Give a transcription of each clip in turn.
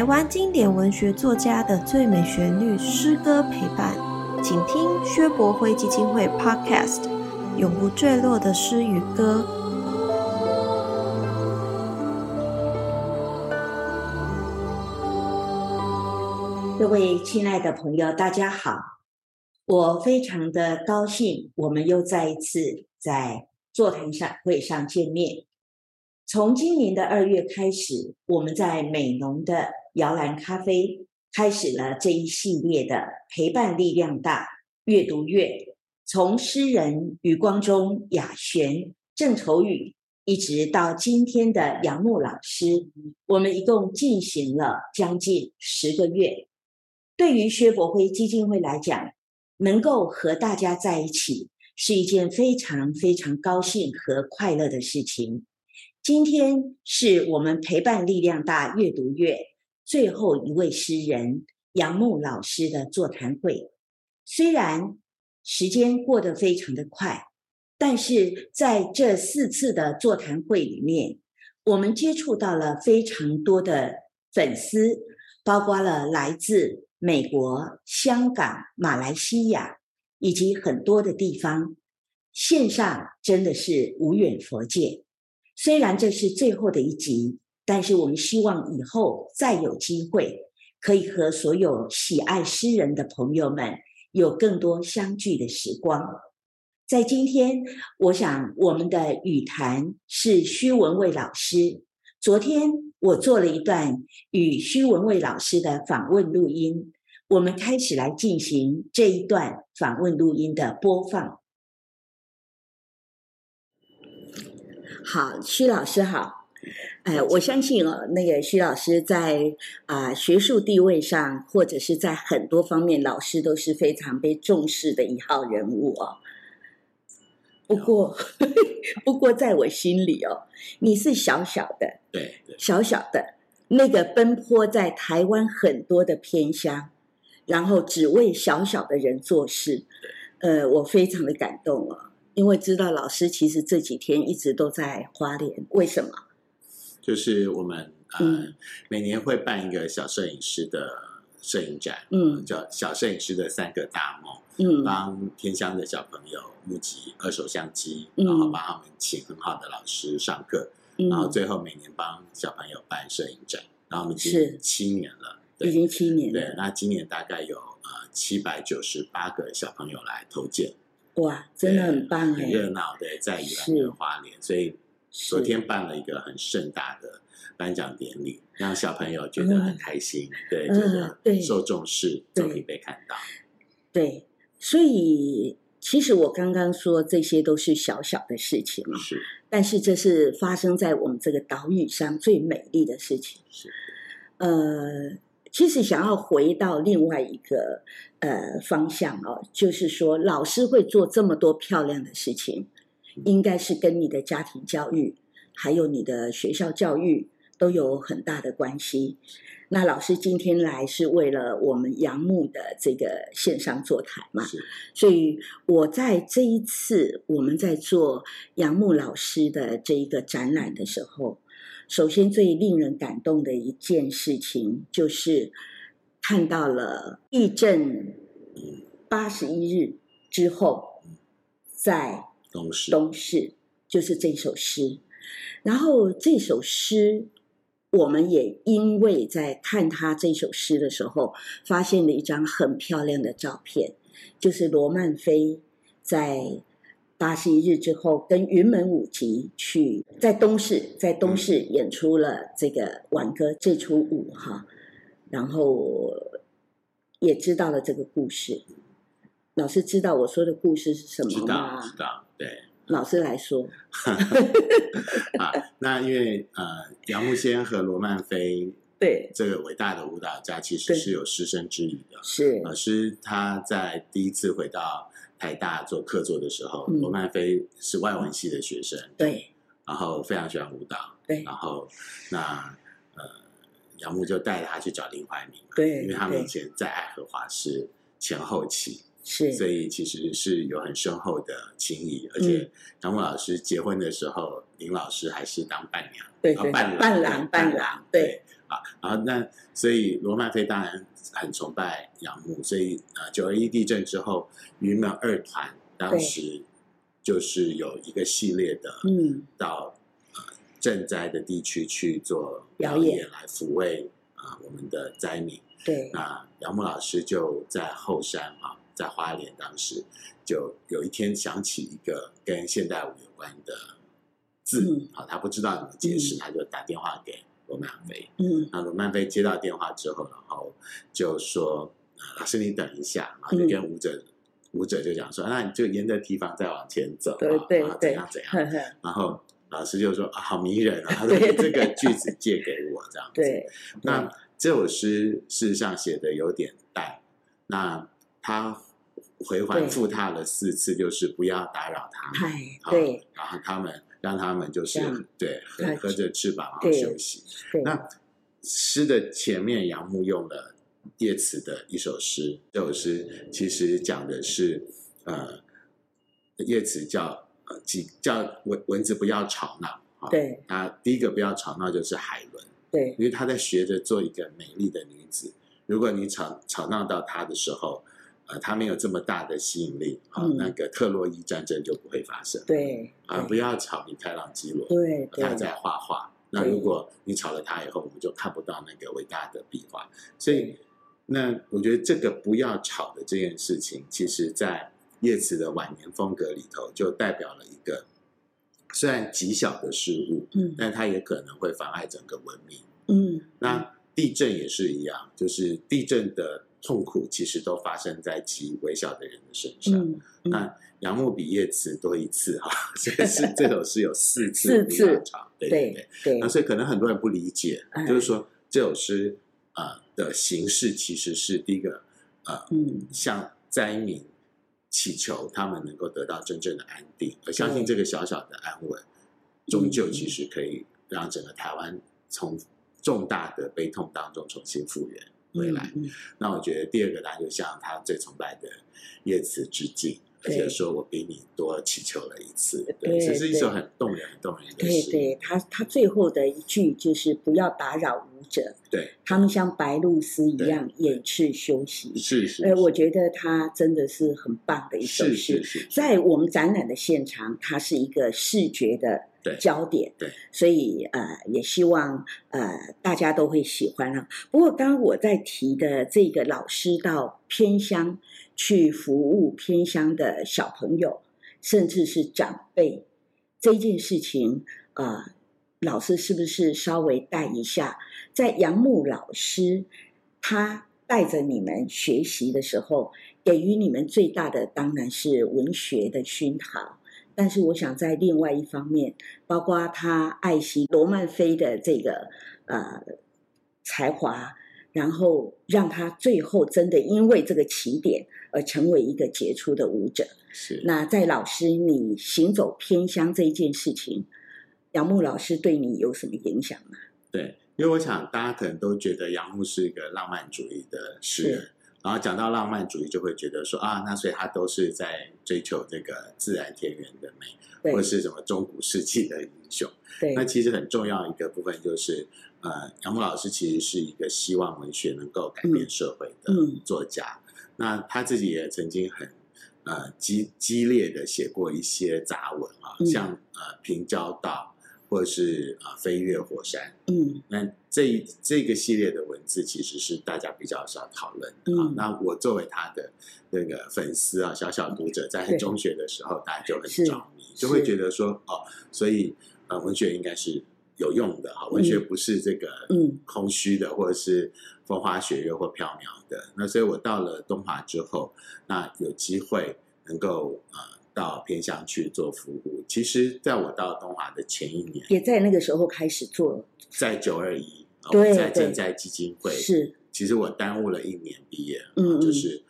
台湾经典文学作家的最美旋律诗歌陪伴，请听薛伯辉基金会 Podcast《永不坠落的诗与歌》。各位亲爱的朋友，大家好！我非常的高兴，我们又再一次在座谈上会上见面。从今年的二月开始，我们在美浓的摇篮咖啡开始了这一系列的陪伴力量大阅读月，从诗人余光中、雅璇、郑愁予，一直到今天的杨牧老师，我们一共进行了将近十个月。对于薛伯辉基金会来讲，能够和大家在一起，是一件非常非常高兴和快乐的事情。今天是我们陪伴力量大阅读月最后一位诗人杨牧老师的座谈会。虽然时间过得非常的快，但是在这四次的座谈会里面，我们接触到了非常多的粉丝，包括了来自美国、香港、马来西亚以及很多的地方，线上真的是无远佛界。虽然这是最后的一集，但是我们希望以后再有机会，可以和所有喜爱诗人的朋友们有更多相聚的时光。在今天，我想我们的语谈是徐文蔚老师。昨天我做了一段与徐文蔚老师的访问录音，我们开始来进行这一段访问录音的播放。好，徐老师好。哎，我相信哦，那个徐老师在啊学术地位上，或者是在很多方面，老师都是非常被重视的一号人物哦。不过，不过在我心里哦，你是小小的，对，小小的那个奔波在台湾很多的偏乡，然后只为小小的人做事，呃，我非常的感动哦。因为知道老师其实这几天一直都在花莲，为什么？就是我们呃每年会办一个小摄影师的摄影展，嗯，叫小摄影师的三个大梦，嗯，帮偏乡的小朋友募集二手相机，然后帮他们请很好的老师上课，然后最后每年帮小朋友办摄影展，然后我们已经七年了，已经七年，对，那今年大概有呃七百九十八个小朋友来投件。哇，真的很棒很热闹对，在宜兰的花莲，所以昨天办了一个很盛大的颁奖典礼，让小朋友觉得很开心，对，觉得受重视，都可以被看到。对，所以其实我刚刚说这些都是小小的事情嘛，是，但是这是发生在我们这个岛屿上最美丽的事情，是，呃。其实想要回到另外一个呃方向哦，就是说老师会做这么多漂亮的事情，应该是跟你的家庭教育还有你的学校教育都有很大的关系。那老师今天来是为了我们杨牧的这个线上座谈嘛，所以我在这一次我们在做杨牧老师的这一个展览的时候。首先，最令人感动的一件事情，就是看到了地震八十一日之后，在东市，东市就是这首诗。然后这首诗，我们也因为在看他这首诗的时候，发现了一张很漂亮的照片，就是罗曼菲在。八十一日之后，跟云门舞集去在东市，在东市演出了这个挽歌这出舞哈，然后也知道了这个故事。老师知道我说的故事是什么吗？知道，对。老师来说，啊，那因为呃，杨木先和罗曼菲对。这个伟大的舞蹈家其实是有师生之谊的，是。老师他在第一次回到。台大做客座的时候，罗曼菲是外文系的学生，对，然后非常喜欢舞蹈，对，然后那呃杨牧就带他去找林怀民，对，因为他们以前在爱荷华是前后期，是，所以其实是有很深厚的情谊，而且杨木老师结婚的时候，林老师还是当伴娘，对对，伴郎伴郎，对，啊，然后那所以罗曼菲当然很崇拜杨牧，所以呃九二一地震之后，云门二团当时就是有一个系列的，嗯，到呃赈灾的地区去做表演来抚慰啊我们的灾民。对，那杨牧老师就在后山啊，在花莲当时就有一天想起一个跟现代舞有关的字，好，他不知道怎么解释，他就打电话给。罗曼菲，嗯，那罗曼菲接到电话之后，然后就说：“老师，你等一下。”啊，就跟舞者舞者就讲说：“那你就沿着提防再往前走，对对对，怎样 怎样。”然后老师就说：“啊，好迷人啊！”他说你：“这个句子借给我，这样子。”对，那这首诗事实上写的有点淡，那他回环复踏了四次，就是不要打扰他们，对，然后他们。让他们就是对合合着翅膀然后休息。那诗的前面，杨牧用了叶慈的一首诗，这首诗其实讲的是呃，叶慈叫呃几叫蚊蚊子不要吵闹啊。对，他第一个不要吵闹就是海伦。对，因为他在学着做一个美丽的女子。如果你吵吵闹到他的时候。呃，他没有这么大的吸引力，好，那个特洛伊战争就不会发生。对，啊，不要吵米开朗基罗，对，他在画画。那如果你吵了他以后，我们就看不到那个伟大的壁画。所以，那我觉得这个不要吵的这件事情，其实在叶慈的晚年风格里头，就代表了一个虽然极小的事物，嗯，但它也可能会妨碍整个文明。嗯，那地震也是一样，就是地震的。痛苦其实都发生在极微小的人的身上。那杨牧比叶慈多一次哈，所以是 这首诗有四次四次长，对对对。那所以可能很多人不理解，就是说这首诗呃的形式其实是第一个呃，向灾民祈求他们能够得到真正的安定，而相信这个小小的安稳，终究其实可以让整个台湾从重大的悲痛当中重新复原。回来，那我觉得第二个，他就向他最崇拜的叶慈致敬，而且说我比你多祈求了一次。对，这是一首很动人、很动人的诗。对，对他，他最后的一句就是不要打扰舞者。对，他们像白露丝一样掩翅休息。是是。哎，我觉得他真的是很棒的一首诗。在我们展览的现场，它是一个视觉的。焦点，对，所以呃，也希望呃大家都会喜欢啊。不过，刚刚我在提的这个老师到偏乡去服务偏乡的小朋友，甚至是长辈这件事情，呃，老师是不是稍微带一下？在杨牧老师他带着你们学习的时候，给予你们最大的当然是文学的熏陶。但是我想在另外一方面，包括他爱惜罗曼菲的这个呃才华，然后让他最后真的因为这个起点而成为一个杰出的舞者。是。那在老师你行走偏乡这一件事情，杨牧老师对你有什么影响吗？对，因为我想大家可能都觉得杨牧是一个浪漫主义的诗人。然后讲到浪漫主义，就会觉得说啊，那所以他都是在追求这个自然田园的美，或者是什么中古世纪的英雄。对，那其实很重要一个部分就是，呃，杨牧老师其实是一个希望文学能够改变社会的作家。那他自己也曾经很呃激激烈的写过一些杂文啊，像呃平交道。或者是啊，飞越火山。嗯，那这这个系列的文字其实是大家比较少讨论的啊。那我作为他的那个粉丝啊，小小读者，在中学的时候，大家就很着迷，就会觉得说哦，所以呃，文学应该是有用的哈。文学不是这个嗯空虚的，或者是风花雪月或缥缈的。那所以我到了东华之后，那有机会能够呃。到偏乡去做服务，其实在我到东华的前一年，也在那个时候开始做，在九二一，对，在赈灾基金会是，其实我耽误了一年毕业，嗯，就是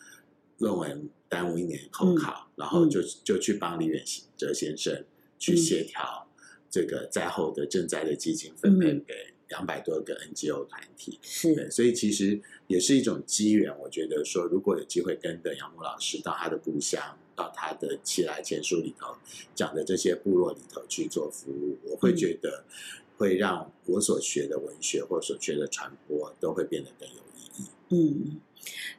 论文耽误一年口考，然后就就去帮李远哲先生去协调这个灾后的赈灾的基金分配给两百多个 NGO 团体，是，所以其实也是一种机缘。我觉得说，如果有机会跟着杨牧老师到他的故乡。到他的《起来前书》里头讲的这些部落里头去做服务，我会觉得会让我所学的文学或所学的传播都会变得更有意义。嗯，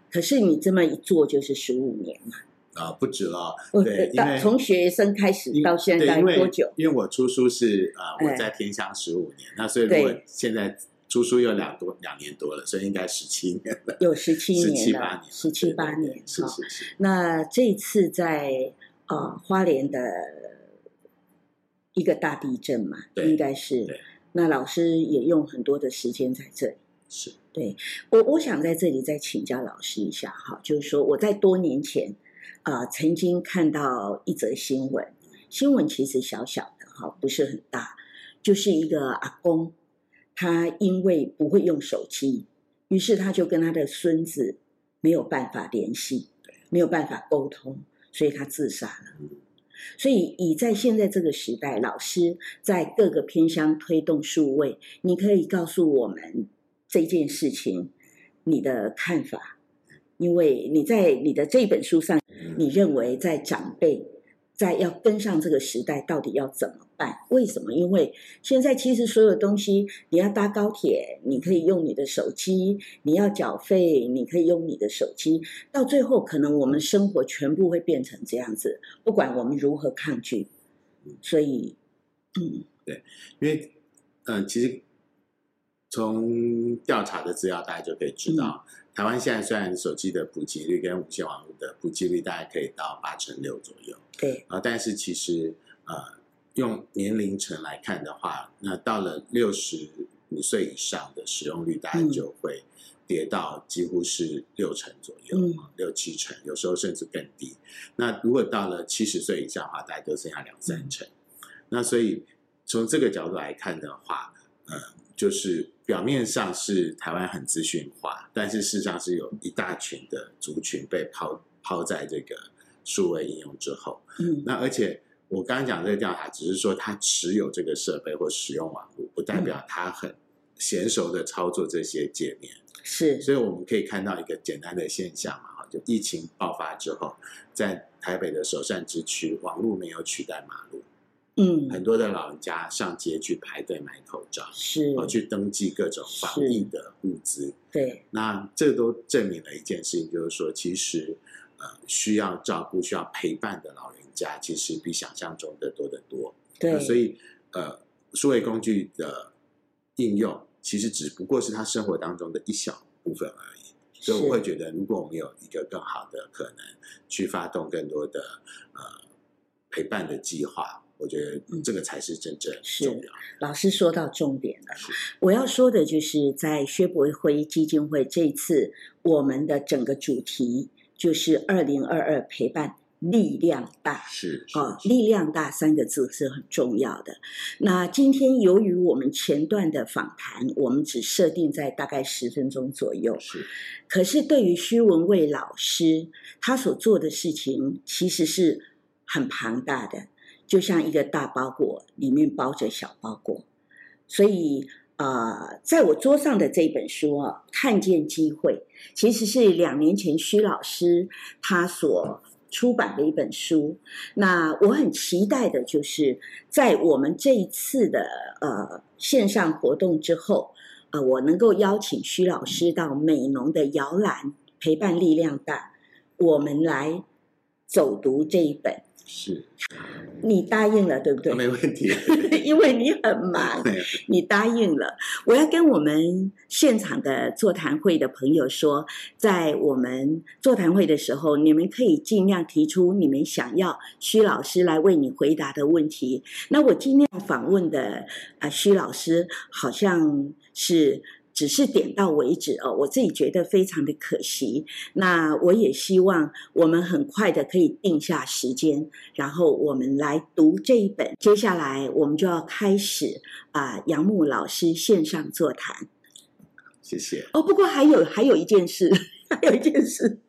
可是你这么一做就是十五年嘛？啊，不止了。对，因为从学生开始到现在多久？因为我出书是啊，我在天香十五年，那所以如果现在出书又两多两年多了，所以应该十七年了。有十七年，十七八年，十七八年。是是是。那这次在啊花莲的一个大地震嘛，应该是。那老师也用很多的时间在这里。是。对我，我想在这里再请教老师一下哈，就是说我在多年前。啊，曾经看到一则新闻，新闻其实小小的哈，不是很大，就是一个阿公，他因为不会用手机，于是他就跟他的孙子没有办法联系，没有办法沟通，所以他自杀了。所以以在现在这个时代，老师在各个偏乡推动数位，你可以告诉我们这件事情你的看法。因为你在你的这本书上，你认为在长辈在要跟上这个时代，到底要怎么办？为什么？因为现在其实所有东西，你要搭高铁，你可以用你的手机；你要缴费，你可以用你的手机。到最后，可能我们生活全部会变成这样子，不管我们如何抗拒。所以，嗯，对，因为，嗯，其实从调查的资料，大家就可以知道。台湾现在虽然手机的普及率跟无线网络的普及率大概可以到八成六左右，对。啊，但是其实呃用年龄层来看的话，那到了六十五岁以上的使用率大概就会跌到几乎是六成左右，六七成，有时候甚至更低。那如果到了七十岁以上的话，大概都剩下两三成。那所以从这个角度来看的话，呃，就是。表面上是台湾很资讯化，但是事实上是有一大群的族群被抛抛在这个数位应用之后。嗯，那而且我刚刚讲这个调查，只是说他持有这个设备或使用网络，不代表他很娴熟的操作这些界面。是，所以我们可以看到一个简单的现象嘛，哈，就疫情爆发之后，在台北的首善之区，网络没有取代马路。嗯，很多的老人家上街去排队买口罩，是，哦，去登记各种防疫的物资。对，那这都证明了一件事情，就是说，其实呃，需要照顾、需要陪伴的老人家，其实比想象中的多得多。对，所以呃，数位工具的应用，其实只不过是他生活当中的一小部分而已。所以我会觉得，如果我们有一个更好的可能，去发动更多的呃陪伴的计划。我觉得这个才是真正重要。老师说到重点了，我要说的就是在薛伯辉基金会这次，我们的整个主题就是二零二二陪伴力量大。是啊，力量大三个字是很重要的。那今天由于我们前段的访谈，我们只设定在大概十分钟左右。是，可是对于薛文蔚老师，他所做的事情其实是很庞大的。就像一个大包裹，里面包着小包裹，所以啊，在我桌上的这本书啊，《看见机会》，其实是两年前徐老师他所出版的一本书。那我很期待的就是，在我们这一次的呃线上活动之后，呃，我能够邀请徐老师到美农的摇篮陪伴力量大，我们来走读这一本。是，你答应了，对不对？没问题，因为你很忙，你答应了。我要跟我们现场的座谈会的朋友说，在我们座谈会的时候，你们可以尽量提出你们想要徐老师来为你回答的问题。那我尽量访问的啊，徐老师好像是。只是点到为止哦，我自己觉得非常的可惜。那我也希望我们很快的可以定下时间，然后我们来读这一本。接下来我们就要开始啊，杨牧老师线上座谈。谢谢。哦，不过还有还有一件事，还有一件事，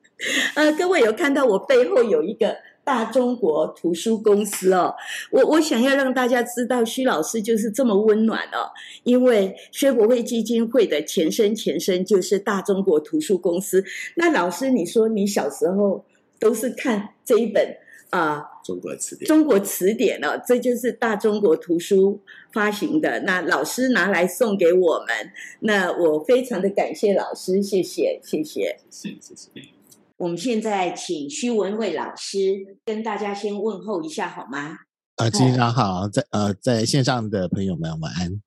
呃，各位有看到我背后有一个。大中国图书公司哦，我我想要让大家知道，徐老师就是这么温暖哦。因为薛国会基金会的前身前身就是大中国图书公司。那老师，你说你小时候都是看这一本啊，中国词典，中国词典哦，这就是大中国图书发行的。那老师拿来送给我们，那我非常的感谢老师，谢谢，谢谢，谢谢，谢谢。我们现在请徐文蔚老师跟大家先问候一下，好吗？啊，经常好，在呃，在线上的朋友们晚安。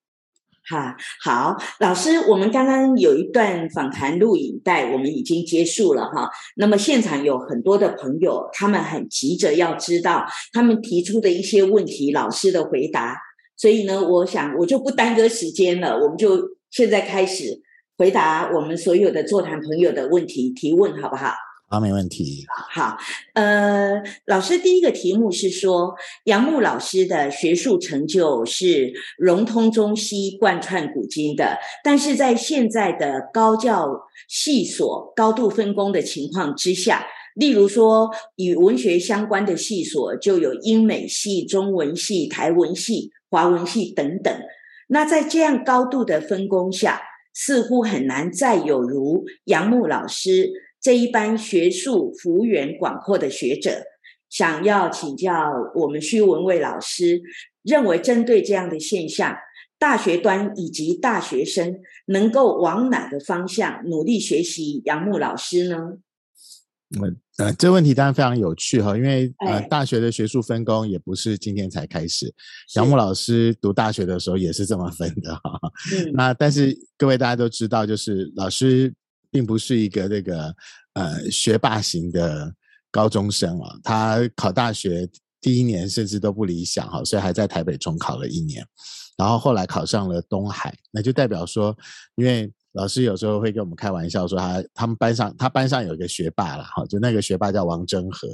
哈，好，老师，我们刚刚有一段访谈录影带，我们已经结束了哈。那么现场有很多的朋友，他们很急着要知道他们提出的一些问题，老师的回答。所以呢，我想我就不耽搁时间了，我们就现在开始回答我们所有的座谈朋友的问题提问，好不好？好，没问题。好，呃，老师第一个题目是说，杨牧老师的学术成就是融通中西、贯穿古今的，但是在现在的高教系所高度分工的情况之下，例如说与文学相关的系所就有英美系、中文系、台文系、华文系等等，那在这样高度的分工下，似乎很难再有如杨牧老师。这一班学术幅员广阔的学者，想要请教我们徐文蔚老师，认为针对这样的现象，大学端以及大学生能够往哪个方向努力学习杨牧老师呢？嗯呃，这个问题当然非常有趣哈，因为呃，大学的学术分工也不是今天才开始，杨牧老师读大学的时候也是这么分的哈。那但是各位大家都知道，就是老师。并不是一个那个呃学霸型的高中生啊，他考大学第一年甚至都不理想哈，所以还在台北中考了一年，然后后来考上了东海，那就代表说，因为老师有时候会跟我们开玩笑说，他他们班上他班上有一个学霸了哈，就那个学霸叫王真和，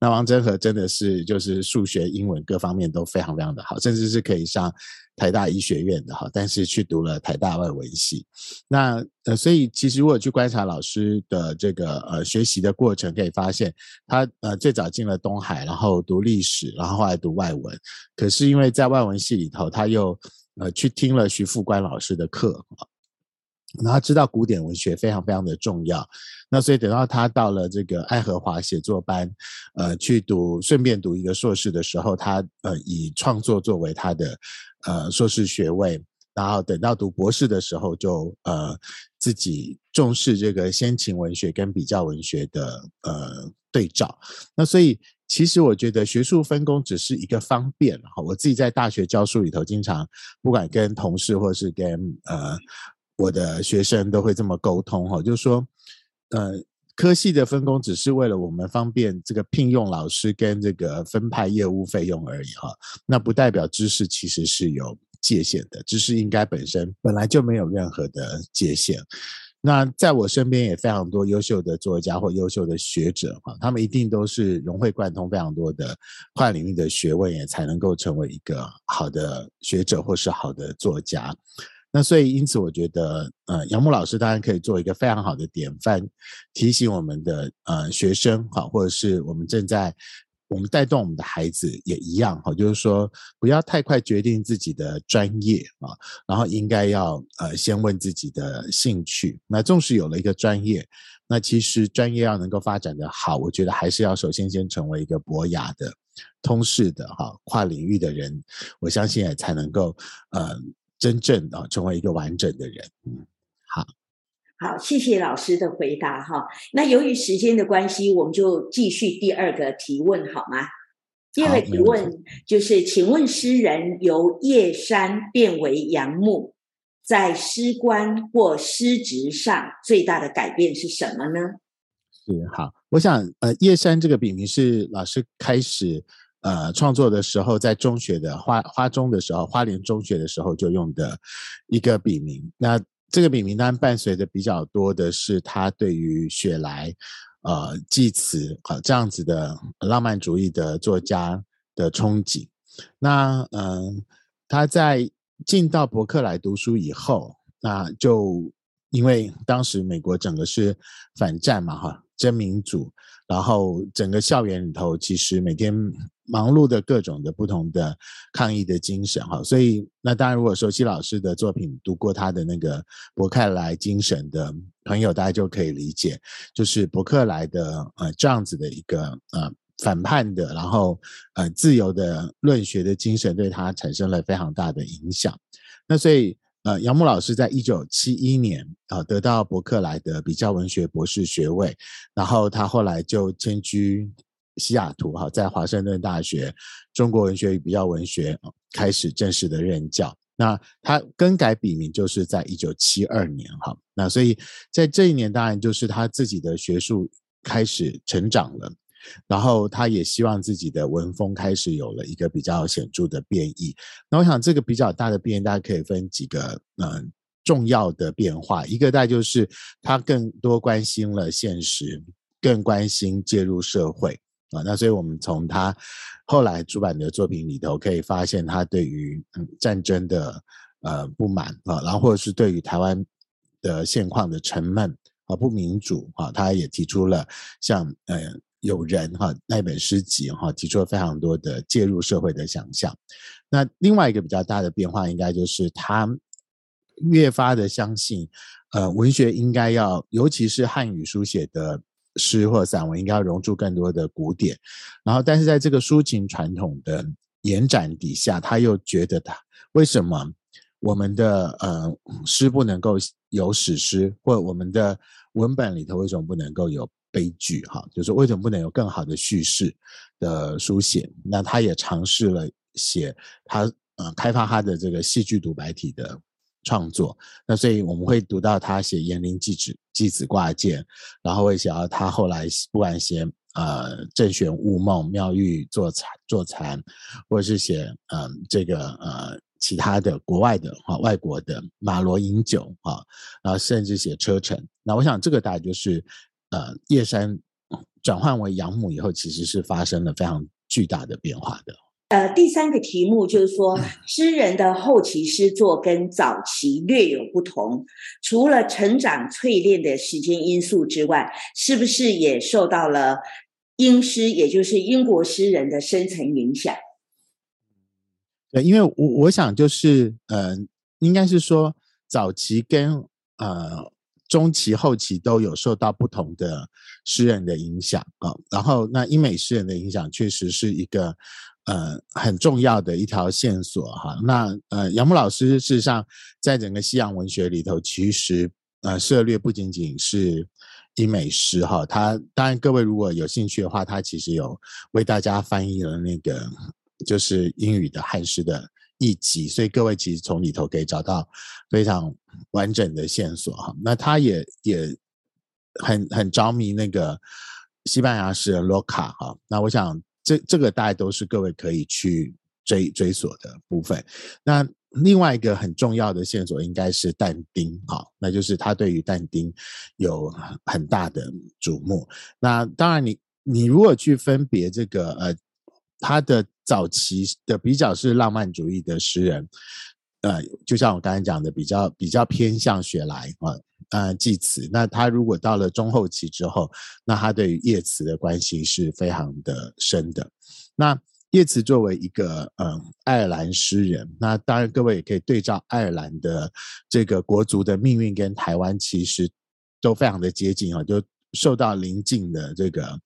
那王真和真的是就是数学、英文各方面都非常非常的好，甚至是可以上。台大医学院的哈，但是去读了台大外文系，那呃，所以其实如果去观察老师的这个呃学习的过程，可以发现他呃最早进了东海，然后读历史，然后后来读外文，可是因为在外文系里头，他又呃去听了徐副官老师的课然后知道古典文学非常非常的重要，那所以等到他到了这个爱荷华写作班，呃，去读顺便读一个硕士的时候，他呃以创作作为他的呃硕士学位，然后等到读博士的时候，就呃自己重视这个先秦文学跟比较文学的呃对照。那所以其实我觉得学术分工只是一个方便哈，我自己在大学教书里头，经常不管跟同事或是跟呃。我的学生都会这么沟通哈，就是说，呃，科系的分工只是为了我们方便这个聘用老师跟这个分派业务费用而已哈，那不代表知识其实是有界限的，知识应该本身本来就没有任何的界限。那在我身边也非常多优秀的作家或优秀的学者哈，他们一定都是融会贯通非常多的跨领域的学问，也才能够成为一个好的学者或是好的作家。那所以，因此，我觉得，呃，杨牧老师当然可以做一个非常好的典范，提醒我们的呃学生，哈，或者是我们正在我们带动我们的孩子也一样，哈，就是说不要太快决定自己的专业啊，然后应该要呃先问自己的兴趣。那纵使有了一个专业，那其实专业要能够发展的好，我觉得还是要首先先成为一个博雅的、通识的哈跨领域的人，我相信也才能够呃。真正的成为一个完整的人，嗯，好，好，谢谢老师的回答哈。那由于时间的关系，我们就继续第二个提问好吗？第二个提问就是，请问诗人由叶山变为杨牧，在诗官或诗职上最大的改变是什么呢？是好，我想呃，叶山这个笔名是老师开始。呃，创作的时候，在中学的花花中的时候，花莲中学的时候就用的一个笔名。那这个笔名当然伴随着比较多的是他对于雪莱、呃济慈啊这样子的浪漫主义的作家的憧憬。那嗯，他在进到伯克莱读书以后，那就因为当时美国整个是反战嘛，哈，真民主，然后整个校园里头其实每天。忙碌的各种的不同的抗议的精神哈，所以那当然，如果熟悉老师的作品，读过他的那个伯克莱精神的朋友，大家就可以理解，就是伯克莱的呃这样子的一个呃反叛的，然后呃自由的论学的精神对他产生了非常大的影响。那所以呃杨牧老师在一九七一年啊得到伯克莱的比较文学博士学位，然后他后来就迁居西雅图哈，在华盛顿大学中国文学与比较文学开始正式的任教。那他更改笔名就是在一九七二年哈，那所以在这一年当然就是他自己的学术开始成长了，然后他也希望自己的文风开始有了一个比较显著的变异。那我想这个比较大的变异，大家可以分几个嗯重要的变化，一个大概就是他更多关心了现实，更关心介入社会。啊，那所以我们从他后来出版的作品里头可以发现，他对于战争的呃不满啊，然后或者是对于台湾的现况的沉闷啊、不民主啊，他也提出了像呃有人哈那本诗集哈，提出了非常多的介入社会的想象。那另外一个比较大的变化，应该就是他越发的相信，呃，文学应该要，尤其是汉语书写的。诗或散文应该要融入更多的古典，然后但是在这个抒情传统的延展底下，他又觉得他为什么我们的呃诗不能够有史诗，或我们的文本里头为什么不能够有悲剧？哈，就是为什么不能有更好的叙事的书写？那他也尝试了写他呃开发他的这个戏剧独白体的。创作，那所以我们会读到他写严陵寄子寄子挂件，然后会写到他后来不管写呃正玄雾梦妙玉坐禅坐禅，或者是写嗯这个呃其他的国外的哈外国的马罗饮酒啊，然后甚至写车臣。那我想这个大概就是呃叶山转换为养母以后，其实是发生了非常巨大的变化的。呃，第三个题目就是说，诗人的后期诗作跟早期略有不同，除了成长淬炼的时间因素之外，是不是也受到了英诗，也就是英国诗人的深层影响？对，因为我我想就是，呃，应该是说早期跟呃中期、后期都有受到不同的诗人的影响啊。然后，那英美诗人的影响确实是一个。呃，很重要的一条线索哈。那呃，杨牧老师事实上在整个西洋文学里头，其实呃涉猎不仅仅是英美诗哈。他当然各位如果有兴趣的话，他其实有为大家翻译了那个就是英语的汉诗的译集，所以各位其实从里头可以找到非常完整的线索哈。那他也也很很着迷那个西班牙诗人洛卡哈。那我想。这这个大概都是各位可以去追追索的部分。那另外一个很重要的线索应该是但丁，哈，那就是他对于但丁有很大的瞩目。那当然，你你如果去分别这个呃，他的早期的比较是浪漫主义的诗人，呃，就像我刚才讲的，比较比较偏向雪莱啊。呃，祭词。那他如果到了中后期之后，那他对于叶慈的关系是非常的深的。那叶慈作为一个嗯爱尔兰诗人，那当然各位也可以对照爱尔兰的这个国族的命运跟台湾其实都非常的接近啊，就受到邻近的这个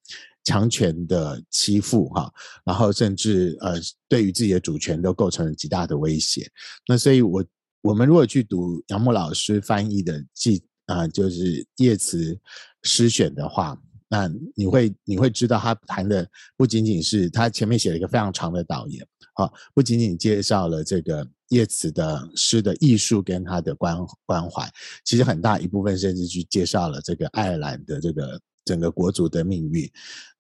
强权的欺负哈，然后甚至呃对于自己的主权都构成了极大的威胁。那所以我我们如果去读杨牧老师翻译的记。啊，就是叶慈诗选的话，那你会你会知道他谈的不仅仅是他前面写了一个非常长的导言，啊，不仅仅介绍了这个叶慈的诗的艺术跟他的关关怀，其实很大一部分甚至去介绍了这个爱尔兰的这个整个国族的命运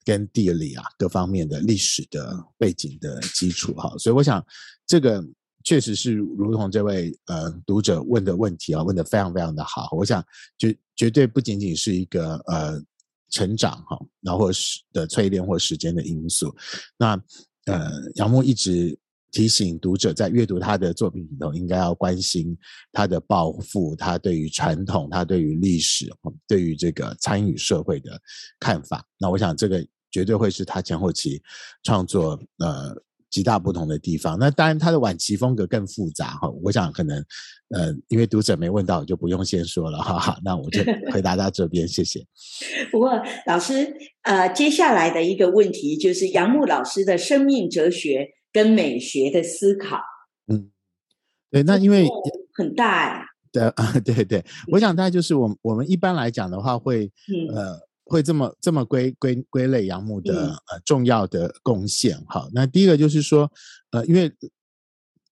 跟地理啊各方面的历史的背景的基础，哈，所以我想这个。确实是如同这位呃读者问的问题啊，问的非常非常的好。我想绝绝对不仅仅是一个呃成长哈，然后是的淬炼或时间的因素。那呃杨牧一直提醒读者，在阅读他的作品里头，应该要关心他的抱负，他对于传统，他对于历史，对于这个参与社会的看法。那我想这个绝对会是他前后期创作呃。极大不同的地方。那当然，他的晚期风格更复杂哈。我想可能，呃，因为读者没问到，我就不用先说了哈。哈。那我就 回答到这边，谢谢。不过老师，呃，接下来的一个问题就是杨牧老师的生命哲学跟美学的思考。嗯，对，那因为很大哎。对 啊，对对，我想大概就是我我们一般来讲的话，会呃。会这么这么归归归类杨牧的呃重要的贡献。哈，那第一个就是说呃，因为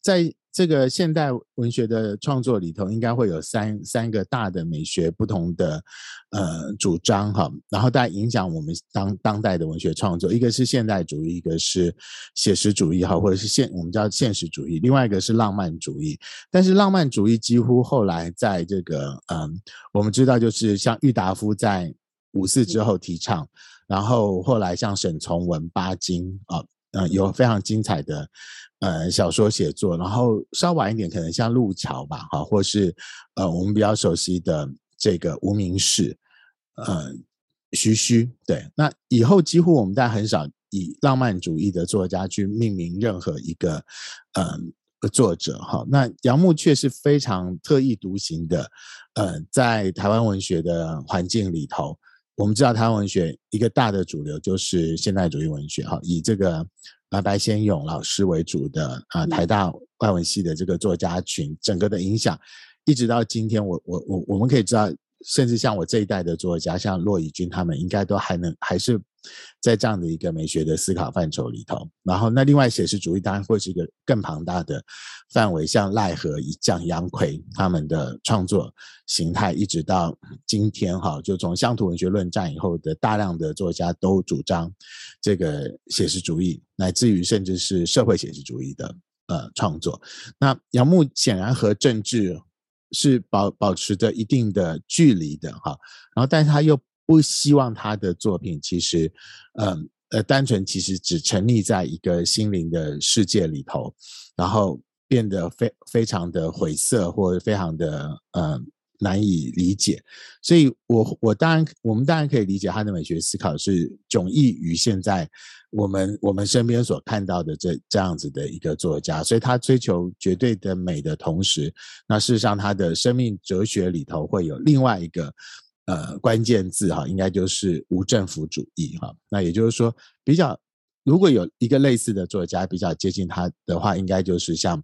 在这个现代文学的创作里头，应该会有三三个大的美学不同的呃主张哈，然后大家影响我们当当代的文学创作，一个是现代主义，一个是写实主义哈，或者是现我们叫现实主义，另外一个是浪漫主义，但是浪漫主义几乎后来在这个嗯，我们知道就是像郁达夫在。五四之后提倡，然后后来像沈从文、巴金啊，嗯，有非常精彩的呃小说写作，然后稍晚一点可能像路桥吧，哈，或是呃我们比较熟悉的这个无名氏，呃徐徐，对，那以后几乎我们大家很少以浪漫主义的作家去命名任何一个嗯作者哈，那杨牧却是非常特立独行的，呃，在台湾文学的环境里头。我们知道台湾文学一个大的主流就是现代主义文学，哈，以这个啊白先勇老师为主的啊台大外文系的这个作家群，整个的影响，一直到今天，我我我我们可以知道。甚至像我这一代的作家，像骆以军他们，应该都还能还是在这样的一个美学的思考范畴里头。然后，那另外写实主义当然会是一个更庞大的范围，像赖和、像杨奎他们的创作形态，一直到今天哈，就从乡土文学论战以后的大量的作家都主张这个写实主义，乃至于甚至是社会写实主义的呃创作。那杨牧显然和政治。是保保持着一定的距离的哈，然后但是他又不希望他的作品其实，嗯呃单纯其实只沉溺在一个心灵的世界里头，然后变得非非常的晦涩或者非常的嗯。难以理解，所以我我当然我们当然可以理解他的美学思考是迥异于现在我们我们身边所看到的这这样子的一个作家，所以他追求绝对的美的同时，那事实上他的生命哲学里头会有另外一个呃关键字哈，应该就是无政府主义哈。那也就是说，比较如果有一个类似的作家比较接近他的话，应该就是像。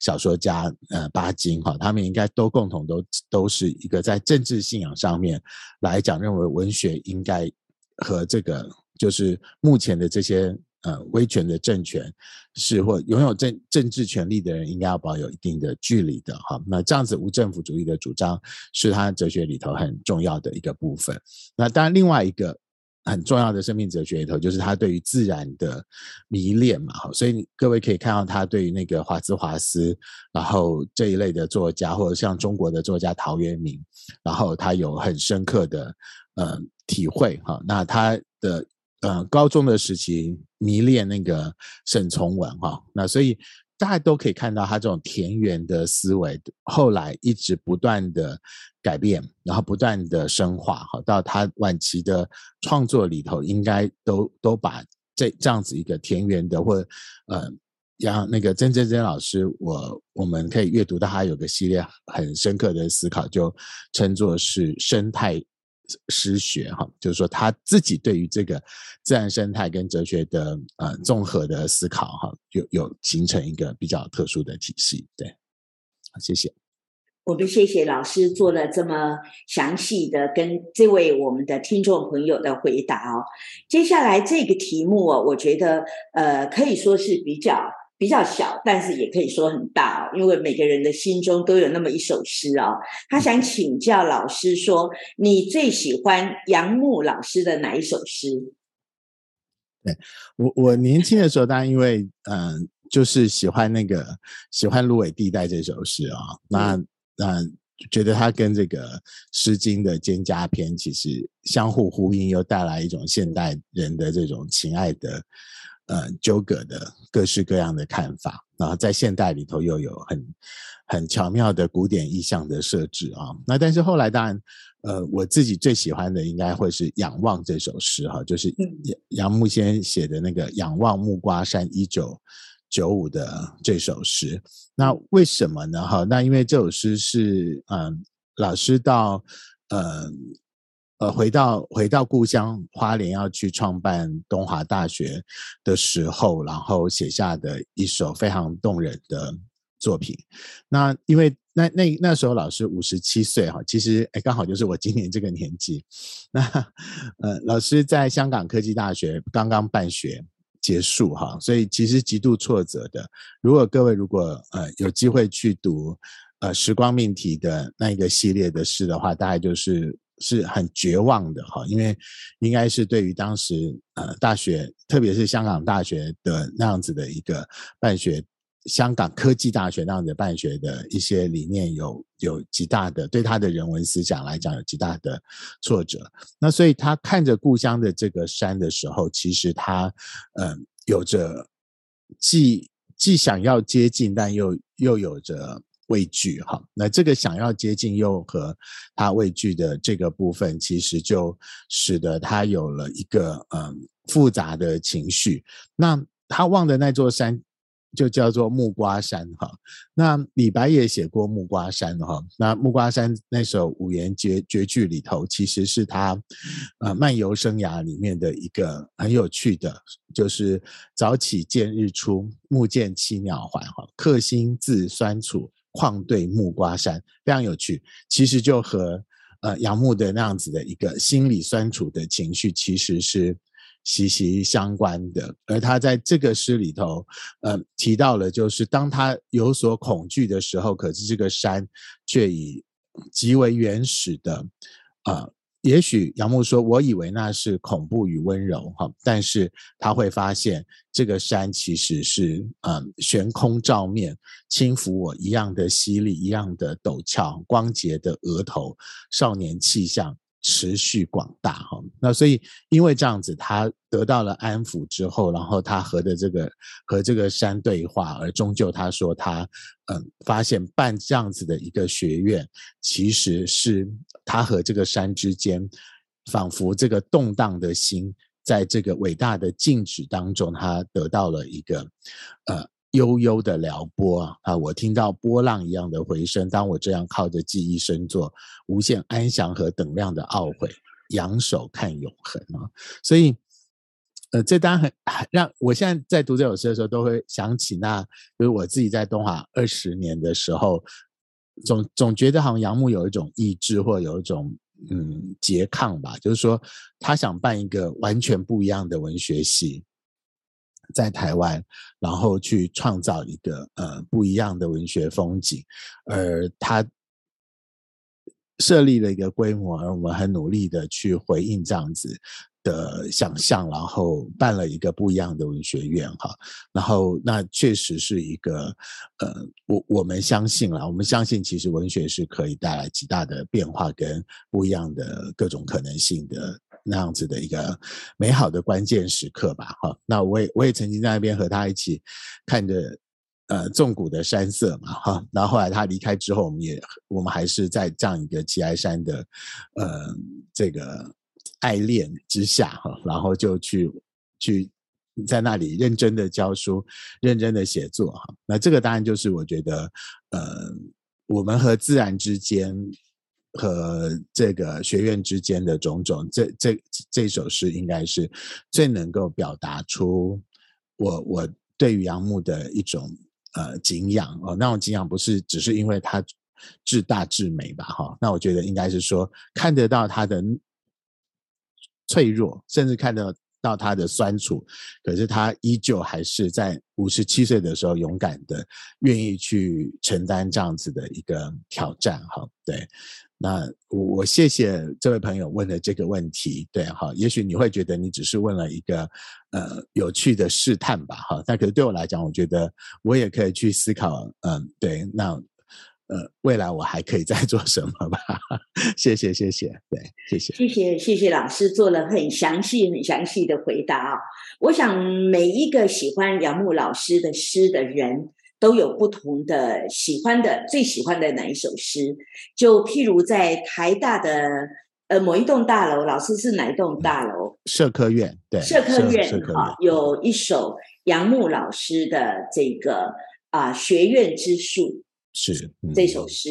小说家，呃，巴金哈，他们应该都共同都都是一个在政治信仰上面来讲，认为文学应该和这个就是目前的这些呃威权的政权是或拥有政政治权力的人应该要保有一定的距离的哈。那这样子无政府主义的主张是他哲学里头很重要的一个部分。那当然另外一个。很重要的生命哲学里头，就是他对于自然的迷恋嘛，哈，所以各位可以看到他对于那个华兹华斯，然后这一类的作家，或者像中国的作家陶渊明，然后他有很深刻的呃体会，哈，那他的呃高中的时期迷恋那个沈从文，哈，那所以。大家都可以看到他这种田园的思维，后来一直不断的改变，然后不断的深化，好到他晚期的创作里头，应该都都把这这样子一个田园的，或呃，让那个曾真真老师，我我们可以阅读到他有个系列很深刻的思考，就称作是生态。诗学哈，就是说他自己对于这个自然生态跟哲学的呃综合的思考哈，有有形成一个比较特殊的体系。对，好，谢谢。我们谢谢老师做了这么详细的跟这位我们的听众朋友的回答哦。接下来这个题目哦，我觉得呃可以说是比较。比较小，但是也可以说很大哦，因为每个人的心中都有那么一首诗哦。他想请教老师说，你最喜欢杨牧老师的哪一首诗？对我，我年轻的时候，当然因为嗯，就是喜欢那个喜欢《芦苇地带》这首诗啊，那那觉得它跟这个《诗经》的《蒹葭篇》其实相互呼应，又带来一种现代人的这种情爱的。呃，纠葛的各式各样的看法，然后在现代里头又有很很巧妙的古典意象的设置啊。那但是后来当然，呃，我自己最喜欢的应该会是《仰望》这首诗哈，就是杨杨牧先写的那个“仰望木瓜山一九九五的这首诗。那为什么呢？哈，那因为这首诗是嗯，老师到呃呃回到回到故乡花莲要去创办东华大学的时候，然后写下的一首非常动人的作品。那因为那那那时候老师五十七岁哈，其实哎刚好就是我今年这个年纪。那呃老师在香港科技大学刚刚办学。结束哈，所以其实极度挫折的。如果各位如果呃有机会去读呃时光命题的那一个系列的诗的话，大概就是是很绝望的哈，因为应该是对于当时呃大学，特别是香港大学的那样子的一个办学。香港科技大学那样的办学的一些理念有有极大的对他的人文思想来讲有极大的挫折，那所以他看着故乡的这个山的时候，其实他嗯有着既既想要接近，但又又有着畏惧哈。那这个想要接近又和他畏惧的这个部分，其实就使得他有了一个嗯复杂的情绪。那他望的那座山。就叫做木瓜山哈，那李白也写过木瓜山哈，那木瓜山那首五言绝绝句里头，其实是他呃漫游生涯里面的一个很有趣的，就是早起见日出，暮见栖鸟还哈，客心自酸楚，况对木瓜山，非常有趣。其实就和呃杨牧的那样子的一个心理酸楚的情绪，其实是。息息相关的，而他在这个诗里头，呃，提到了，就是当他有所恐惧的时候，可是这个山却以极为原始的，呃，也许杨牧说，我以为那是恐怖与温柔，哈，但是他会发现这个山其实是，嗯，悬空照面，轻抚我一样的犀利，一样的陡峭，光洁的额头，少年气象。持续广大哈，那所以因为这样子，他得到了安抚之后，然后他和的这个和这个山对话，而终究他说他嗯发现办这样子的一个学院，其实是他和这个山之间，仿佛这个动荡的心，在这个伟大的静止当中，他得到了一个呃。悠悠的撩拨啊，我听到波浪一样的回声。当我这样靠着记忆深作，无限安详和等量的懊悔，仰首看永恒啊。所以，呃，这当然很让我现在在读这首诗的时候，都会想起那，就是我自己在东华二十年的时候，总总觉得好像杨牧有一种意志，或有一种嗯拮抗吧，就是说他想办一个完全不一样的文学系。在台湾，然后去创造一个呃不一样的文学风景，而他设立了一个规模，而我们很努力的去回应这样子的想象，然后办了一个不一样的文学院哈，然后那确实是一个呃，我我们相信了，我们相信其实文学是可以带来极大的变化跟不一样的各种可能性的。那样子的一个美好的关键时刻吧，哈。那我也我也曾经在那边和他一起看着呃纵谷的山色嘛，哈。然后后来他离开之后，我们也我们还是在这样一个奇哀山的呃这个爱恋之下，哈。然后就去去在那里认真的教书，认真的写作，哈。那这个当然就是我觉得呃我们和自然之间。和这个学院之间的种种，这这这首诗应该是最能够表达出我我对于杨牧的一种呃敬仰哦，那种敬仰不是只是因为他至大至美吧哈，那我觉得应该是说看得到他的脆弱，甚至看得到他的酸楚，可是他依旧还是在五十七岁的时候勇敢的愿意去承担这样子的一个挑战哈，对。那我我谢谢这位朋友问的这个问题，对哈，也许你会觉得你只是问了一个呃有趣的试探吧，哈，但可是对我来讲，我觉得我也可以去思考，嗯，对，那呃未来我还可以再 做什么吧？谢谢谢谢，对，谢谢谢谢谢谢老师做了很详细很详细的回答啊！我想每一个喜欢杨牧老师的诗的人。都有不同的喜欢的，最喜欢的哪一首诗？就譬如在台大的呃某一栋大楼，老师是哪一栋大楼？社科院，对，社科院哈，有一首杨牧老师的这个啊学院之树是这首诗。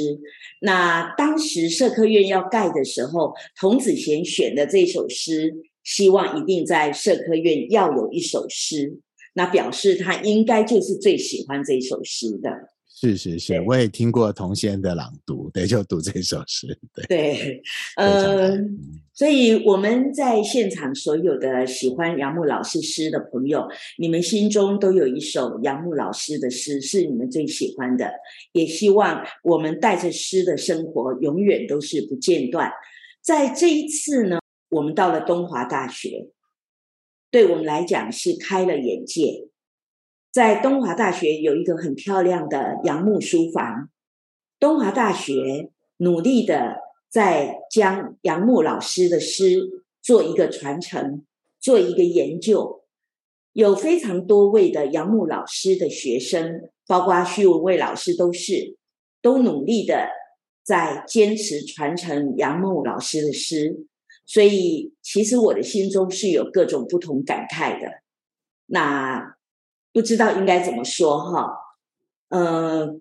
那当时社科院要盖的时候，童子贤选的这首诗，希望一定在社科院要有一首诗，那表示他应该就是最喜欢这首诗的。是是是，我也听过童先的朗读，对，就读这首诗，对对，呃，所以我们在现场所有的喜欢杨牧老师诗的朋友，你们心中都有一首杨牧老师的诗是你们最喜欢的，也希望我们带着诗的生活永远都是不间断。在这一次呢，我们到了东华大学，对我们来讲是开了眼界。在东华大学有一个很漂亮的杨木书房，东华大学努力的在将杨木老师的诗做一个传承，做一个研究，有非常多位的杨木老师的学生，包括徐文蔚老师都是，都努力的在坚持传承杨木老师的诗，所以其实我的心中是有各种不同感慨的，那。不知道应该怎么说哈，呃，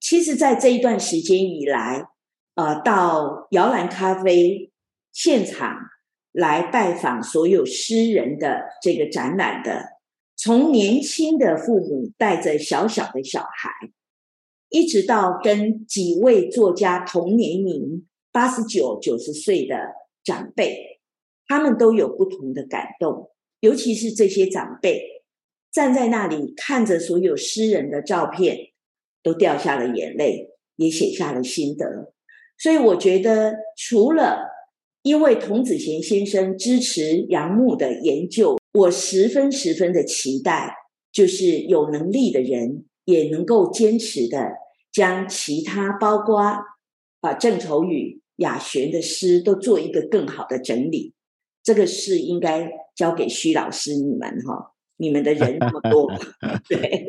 其实，在这一段时间以来，呃，到摇篮咖啡现场来拜访所有诗人的这个展览的，从年轻的父母带着小小的小孩，一直到跟几位作家同年龄八十九、九十岁的长辈，他们都有不同的感动，尤其是这些长辈。站在那里看着所有诗人的照片，都掉下了眼泪，也写下了心得。所以我觉得，除了因为童子贤先生支持杨牧的研究，我十分十分的期待，就是有能力的人也能够坚持的将其他包括啊郑愁予、雅璇的诗都做一个更好的整理。这个是应该交给徐老师你们哈。你们的人那么多，对，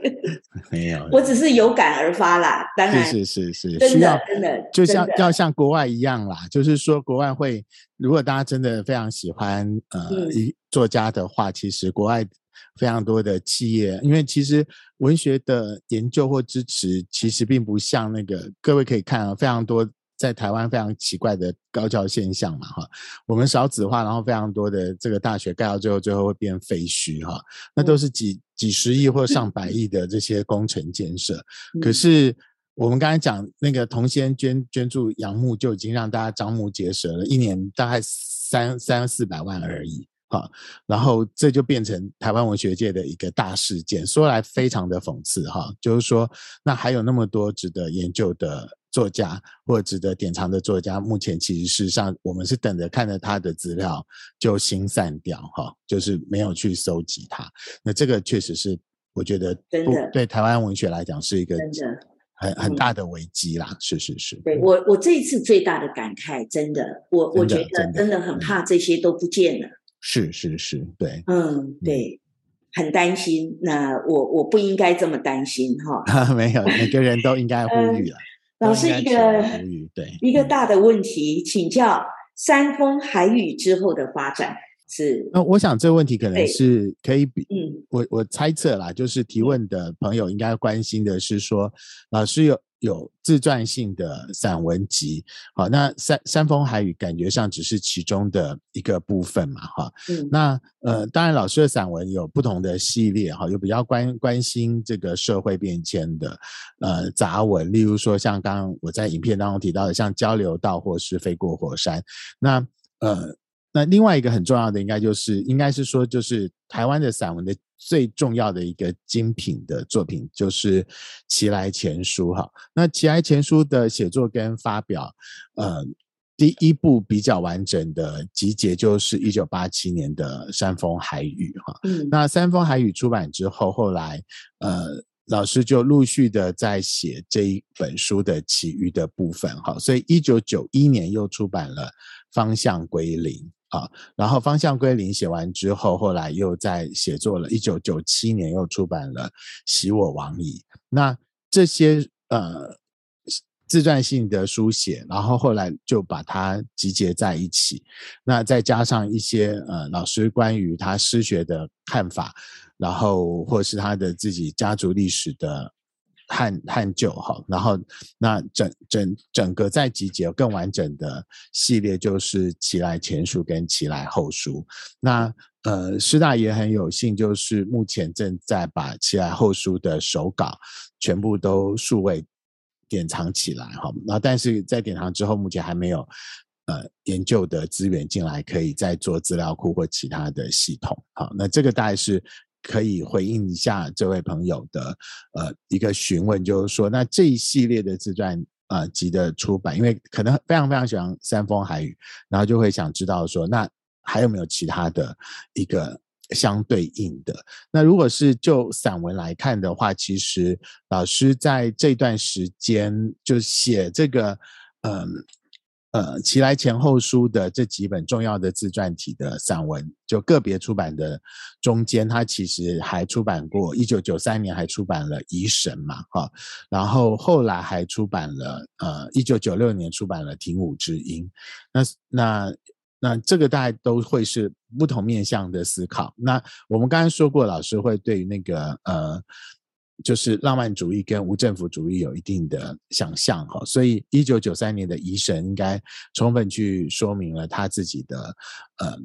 没有，我只是有感而发啦。当然，是是是是，真的真的，就像要像国外一样啦，就是说国外会，如果大家真的非常喜欢呃一作家的话，其实国外非常多的企业，因为其实文学的研究或支持，其实并不像那个各位可以看啊，非常多。在台湾非常奇怪的高教现象嘛，哈，我们少子化，然后非常多的这个大学盖到最后，最后会变废墟，哈，那都是几几十亿或上百亿的这些工程建设。可是我们刚才讲那个童先捐捐助杨牧，就已经让大家张目结舌了，一年大概三三四百万而已，哈，然后这就变成台湾文学界的一个大事件，说来非常的讽刺，哈，就是说那还有那么多值得研究的。作家或者值得典藏的作家，目前其实事实上我们是等着看着他的资料就心散掉哈，就是没有去搜集他。那这个确实是我觉得真的对台湾文学来讲是一个真的很很大的危机啦。是是是，对我我这一次最大的感慨，真的我我觉得真的很怕这些都不见了。是是是，对，嗯对，很担心。那我我不应该这么担心哈。没有，每个人都应该呼吁了。老师，一个对一个大的问题，请教山峰海语之后的发展是？那我想这个问题可能是可以比，嗯，我我猜测啦，就是提问的朋友应该关心的是说，老师有。有自传性的散文集，好，那山山峰海雨感觉上只是其中的一个部分嘛，哈，嗯，那呃，当然老师的散文有不同的系列，哈，有比较关关心这个社会变迁的，呃，杂文，例如说像刚刚我在影片当中提到的，像交流道或是飞过火山，那呃。那另外一个很重要的，应该就是应该是说，就是台湾的散文的最重要的一个精品的作品，就是《奇来前书》哈。那《奇来前书》的写作跟发表，呃，第一部比较完整的集结就是一九八七年的《山峰海雨》哈。嗯。那《山峰海雨》出版之后，后来呃，老师就陆续的在写这一本书的其余的部分哈。所以一九九一年又出版了《方向归零》。啊，然后方向归零写完之后，后来又在写作了。一九九七年又出版了《喜我往矣》。那这些呃自传性的书写，然后后来就把它集结在一起。那再加上一些呃老师关于他诗学的看法，然后或是他的自己家族历史的。汉汉旧哈，然后那整整整个再集结更完整的系列就是《奇来前书》跟《奇来后书》。那呃，师大也很有幸，就是目前正在把《奇来后书》的手稿全部都数位典藏起来哈。那但是在典藏之后，目前还没有呃研究的资源进来，可以再做资料库或其他的系统。好，那这个大概是。可以回应一下这位朋友的呃一个询问，就是说，那这一系列的自传啊集的出版，因为可能非常非常喜欢山峰海雨，然后就会想知道说，那还有没有其他的一个相对应的？那如果是就散文来看的话，其实老师在这段时间就写这个嗯。呃奇来前后书的这几本重要的自传体的散文，就个别出版的中间，他其实还出版过，一九九三年还出版了《疑神》嘛，哈，然后后来还出版了，呃，一九九六年出版了《庭舞之音》，那那那这个大概都会是不同面向的思考。那我们刚才说过，老师会对那个呃。就是浪漫主义跟无政府主义有一定的想象哈，所以一九九三年的《疑神》应该充分去说明了他自己的，呃，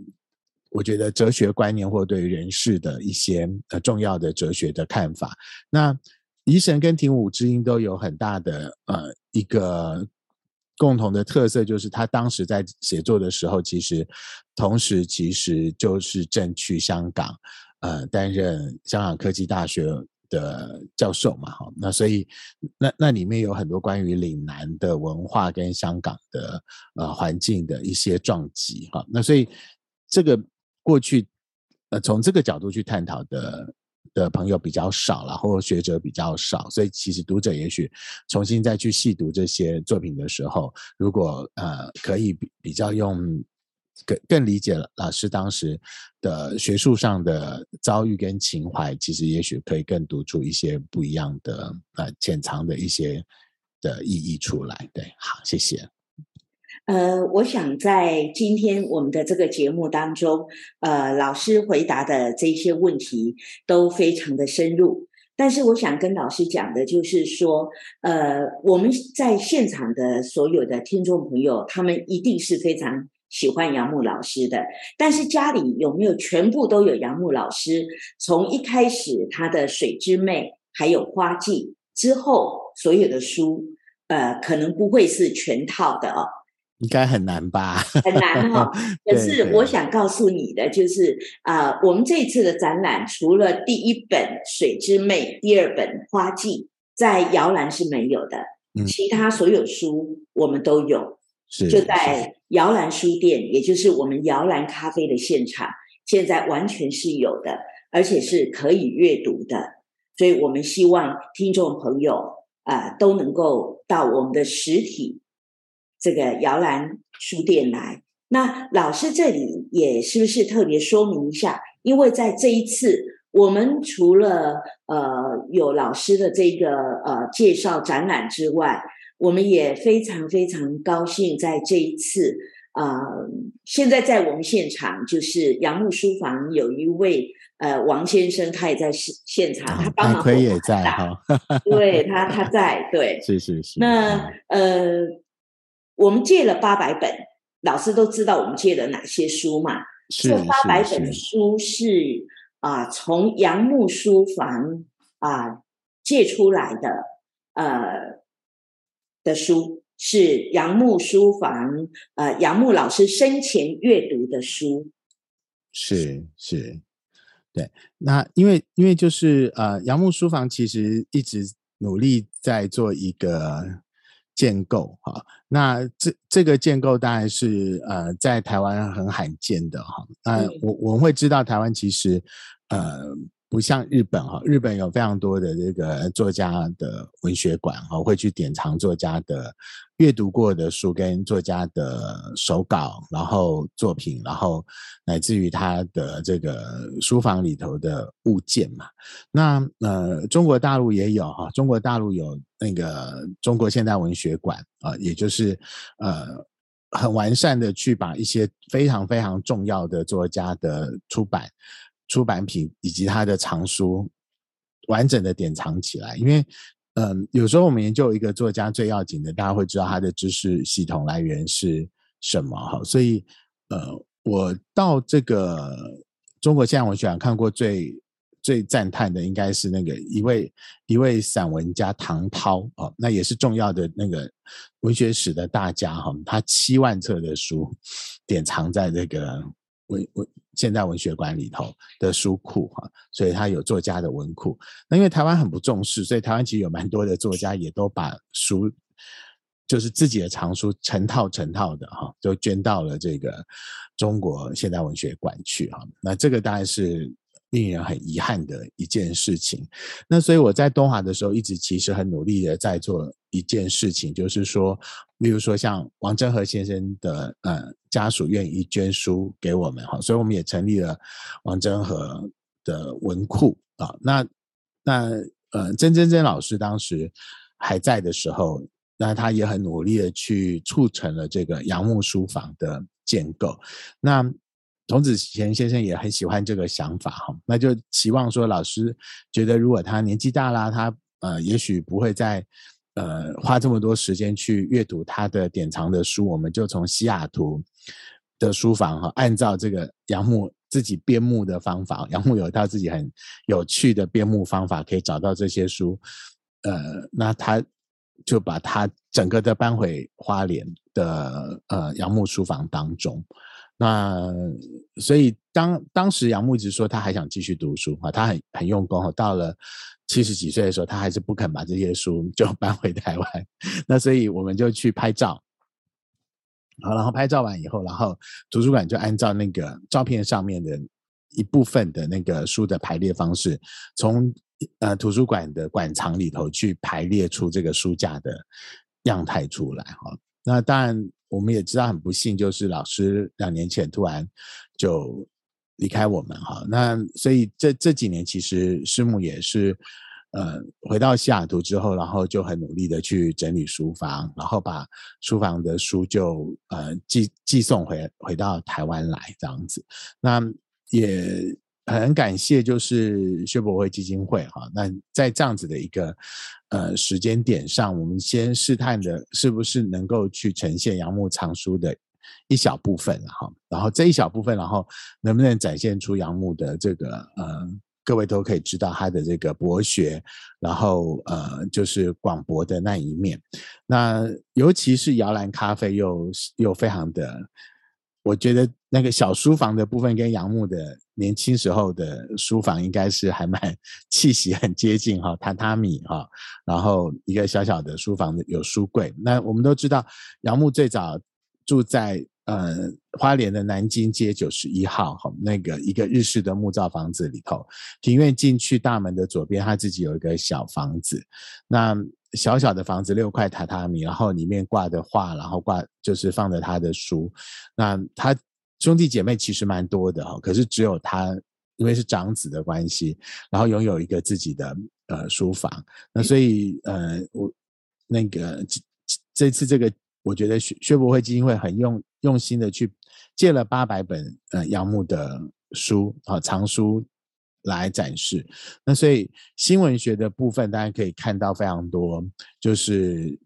我觉得哲学观念或对人事的一些呃重要的哲学的看法。那《疑神》跟《庭武之音》都有很大的呃一个共同的特色，就是他当时在写作的时候，其实同时其实就是正去香港，呃，担任香港科技大学。的教授嘛，哈，那所以那那里面有很多关于岭南的文化跟香港的呃环境的一些撞击，哈，那所以这个过去呃从这个角度去探讨的的朋友比较少了，或学者比较少，所以其实读者也许重新再去细读这些作品的时候，如果呃可以比比较用。更更理解了老师当时的学术上的遭遇跟情怀，其实也许可以更读出一些不一样的呃潜藏的一些的意义出来。对，好，谢谢。呃，我想在今天我们的这个节目当中，呃，老师回答的这些问题都非常的深入，但是我想跟老师讲的就是说，呃，我们在现场的所有的听众朋友，他们一定是非常。喜欢杨牧老师的，但是家里有没有全部都有杨牧老师？从一开始他的《水之妹》还有《花季》之后，所有的书，呃，可能不会是全套的哦。应该很难吧？很难 哈。可是我想告诉你的就是，啊，我们这次的展览，除了第一本《水之妹》，第二本《花季》在摇篮是没有的，其他所有书我们都有。就在摇篮书店，也就是我们摇篮咖啡的现场，现在完全是有的，而且是可以阅读的。所以我们希望听众朋友啊都能够到我们的实体这个摇篮书店来。那老师这里也是不是特别说明一下？因为在这一次，我们除了呃有老师的这个呃介绍展览之外，我们也非常非常高兴，在这一次啊，现在在我们现场就是杨木书房有一位呃王先生，他也在现现场，他帮忙。奎也在哈，对他 他在对，是是是。那呃，我们借了八百本，老师都知道我们借了哪些书嘛？这八百本书是啊，从杨木书房啊借出来的呃。的书是杨木书房，呃，杨木老师生前阅读的书，是是，对。那因为因为就是呃，杨木书房其实一直努力在做一个建构哈。那这这个建构当然是呃，在台湾很罕见的哈。那我我们会知道台湾其实呃。不像日本哈，日本有非常多的这个作家的文学馆哈，会去典藏作家的阅读过的书跟作家的手稿，然后作品，然后乃至于他的这个书房里头的物件嘛。那呃，中国大陆也有哈，中国大陆有那个中国现代文学馆啊，也就是呃很完善的去把一些非常非常重要的作家的出版。出版品以及他的藏书完整的典藏起来，因为嗯，有时候我们研究一个作家最要紧的，大家会知道他的知识系统来源是什么哈。所以呃，我到这个中国现代文学馆看过最最赞叹的，应该是那个一位一位散文家唐涛哦，那也是重要的那个文学史的大家哈，他七万册的书典藏在这个。文文现代文学馆里头的书库哈，所以他有作家的文库。那因为台湾很不重视，所以台湾其实有蛮多的作家也都把书，就是自己的藏书成套成套的哈，就捐到了这个中国现代文学馆去哈。那这个当然是。令人很遗憾的一件事情。那所以我在东华的时候，一直其实很努力的在做一件事情，就是说，例如说像王贞和先生的呃家属愿意捐书给我们哈，所以我们也成立了王贞和的文库啊。那那呃曾真真老师当时还在的时候，那他也很努力的去促成了这个杨木书房的建构。那童子贤先生也很喜欢这个想法哈，那就期望说老师觉得如果他年纪大啦，他呃也许不会再呃花这么多时间去阅读他的典藏的书，我们就从西雅图的书房哈，按照这个杨牧自己编目的方法，杨牧有一套自己很有趣的编目方法，可以找到这些书，呃，那他就把他整个的搬回花莲的呃杨木书房当中。那所以当当时杨木一直说他还想继续读书啊，他很很用功到了七十几岁的时候，他还是不肯把这些书就 搬回台湾。那所以我们就去拍照，好，然后拍照完以后，然后图书馆就按照那个照片上面的一部分的那个书的排列方式，从呃图书馆的馆藏里头去排列出这个书架的样态出来哈。那当然。我们也知道很不幸，就是老师两年前突然就离开我们哈。那所以这这几年其实师母也是，呃，回到西雅图之后，然后就很努力的去整理书房，然后把书房的书就呃寄寄送回回到台湾来这样子。那也。很感谢，就是薛博会基金会哈。那在这样子的一个呃时间点上，我们先试探的是不是能够去呈现杨牧藏书的一小部分哈。然后这一小部分，然后能不能展现出杨牧的这个呃，各位都可以知道他的这个博学，然后呃就是广博的那一面。那尤其是摇篮咖啡又又非常的，我觉得那个小书房的部分跟杨牧的。年轻时候的书房应该是还蛮气息很接近哈，榻榻米哈，然后一个小小的书房有书柜。那我们都知道，杨牧最早住在呃花莲的南京街九十一号哈，那个一个日式的木造房子里头，庭院进去大门的左边，他自己有一个小房子。那小小的房子六块榻榻米，然后里面挂的画，然后挂就是放着他的书。那他。兄弟姐妹其实蛮多的哈，可是只有他，因为是长子的关系，然后拥有一个自己的呃书房。那所以呃，我那个这次这个，我觉得薛薛博会基金会很用用心的去借了八百本呃杨牧的书啊藏书。来展示，那所以新闻学的部分，大家可以看到非常多，就是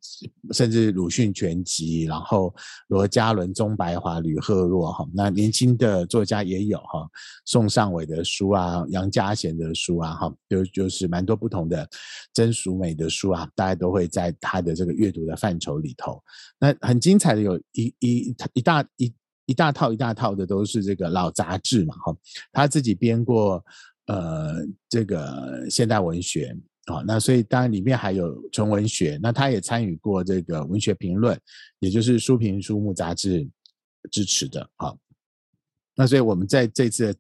甚至鲁迅全集，然后罗家伦、钟白华、吕赫若哈，那年轻的作家也有哈，宋尚伟的书啊，杨家贤的书啊，哈，就就是蛮多不同的曾淑美的书啊，大家都会在他的这个阅读的范畴里头。那很精彩的有一一一大一一大套一大套的都是这个老杂志嘛，哈，他自己编过。呃，这个现代文学啊，那所以当然里面还有纯文学，那他也参与过这个文学评论，也就是书评书目杂志支持的啊。那所以我们在这次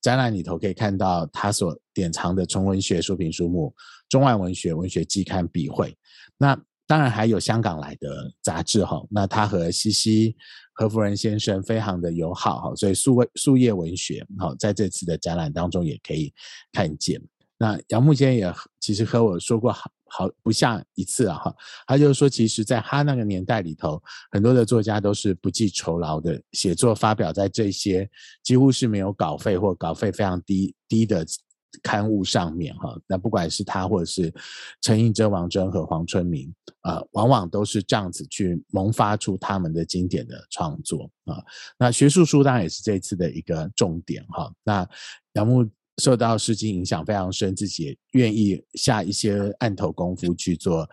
展览里头可以看到他所典藏的纯文学书评书目、中外文学文学季刊笔会。那当然还有香港来的杂志哈，那他和西西。何夫人先生非常的友好哈，所以树树叶文学好在这次的展览当中也可以看见。那杨木坚也其实和我说过好好不下一次啊哈，他就是说，其实在他那个年代里头，很多的作家都是不计酬劳的写作，发表在这些几乎是没有稿费或稿费非常低低的。刊物上面哈，那不管是他或者是陈映真、王真和黄春明，啊，往往都是这样子去萌发出他们的经典的创作啊。那学术书当然也是这次的一个重点哈。那杨牧受到《诗经》影响非常深，自己也愿意下一些案头功夫去做。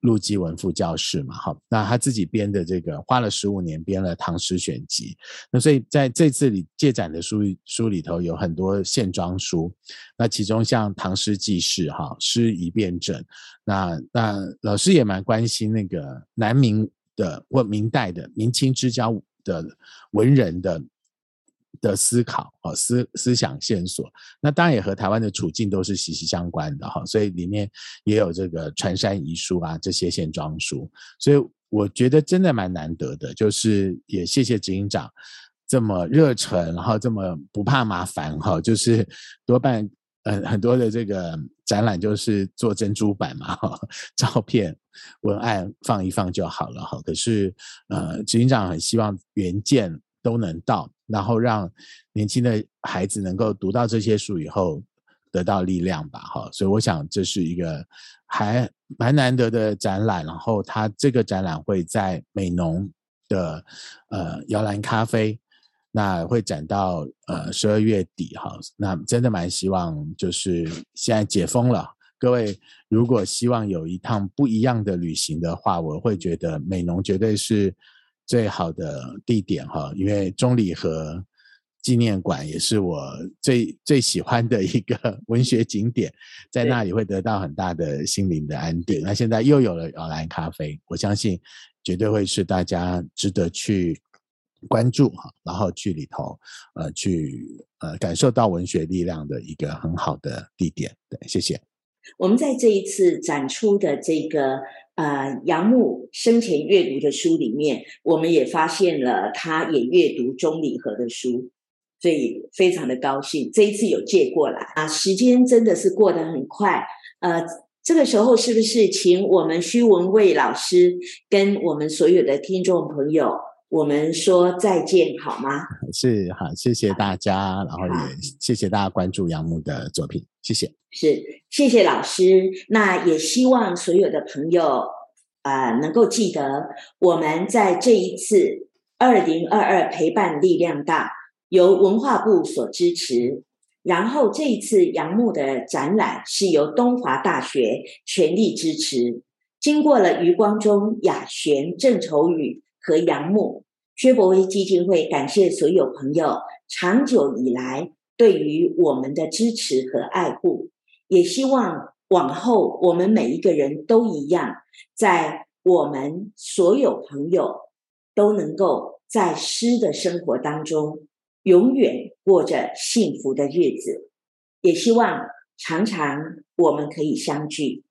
陆基文副教室嘛，哈，那他自己编的这个花了十五年编了《唐诗选集》，那所以在这次里借展的书书里头有很多线装书，那其中像《唐诗记事》哈，《诗一辩证》，那那老师也蛮关心那个南明的或明代的明清之交的文人的。的思考哦，思思想线索，那当然也和台湾的处境都是息息相关的哈，所以里面也有这个传山遗书啊，这些线装书，所以我觉得真的蛮难得的，就是也谢谢执行长这么热忱，然后这么不怕麻烦哈，就是多半嗯很多的这个展览就是做珍珠版嘛，照片文案放一放就好了哈，可是呃执行长很希望原件都能到。然后让年轻的孩子能够读到这些书以后得到力量吧，哈，所以我想这是一个还蛮难得的展览。然后它这个展览会在美浓的呃摇篮咖啡，那会展到呃十二月底，哈，那真的蛮希望就是现在解封了，各位如果希望有一趟不一样的旅行的话，我会觉得美浓绝对是。最好的地点哈，因为中里和纪念馆也是我最最喜欢的一个 文学景点，在那里会得到很大的心灵的安定。那现在又有了摇篮咖啡，我相信绝对会是大家值得去关注哈，然后去里头呃去呃感受到文学力量的一个很好的地点。对，谢谢。我们在这一次展出的这个。呃，杨牧生前阅读的书里面，我们也发现了他也阅读钟礼和的书，所以非常的高兴。这一次有借过来啊，时间真的是过得很快。呃，这个时候是不是请我们徐文蔚老师跟我们所有的听众朋友，我们说再见好吗？是好，谢谢大家，然后也谢谢大家关注杨牧的作品，谢谢。是，谢谢老师。那也希望所有的朋友啊，能够记得我们在这一次二零二二陪伴力量大，由文化部所支持。然后这一次杨牧的展览是由东华大学全力支持。经过了余光中、雅璇、郑愁予和杨木，薛伯威基金会感谢所有朋友长久以来对于我们的支持和爱护。也希望往后我们每一个人都一样，在我们所有朋友都能够在诗的生活当中永远过着幸福的日子。也希望常常我们可以相聚。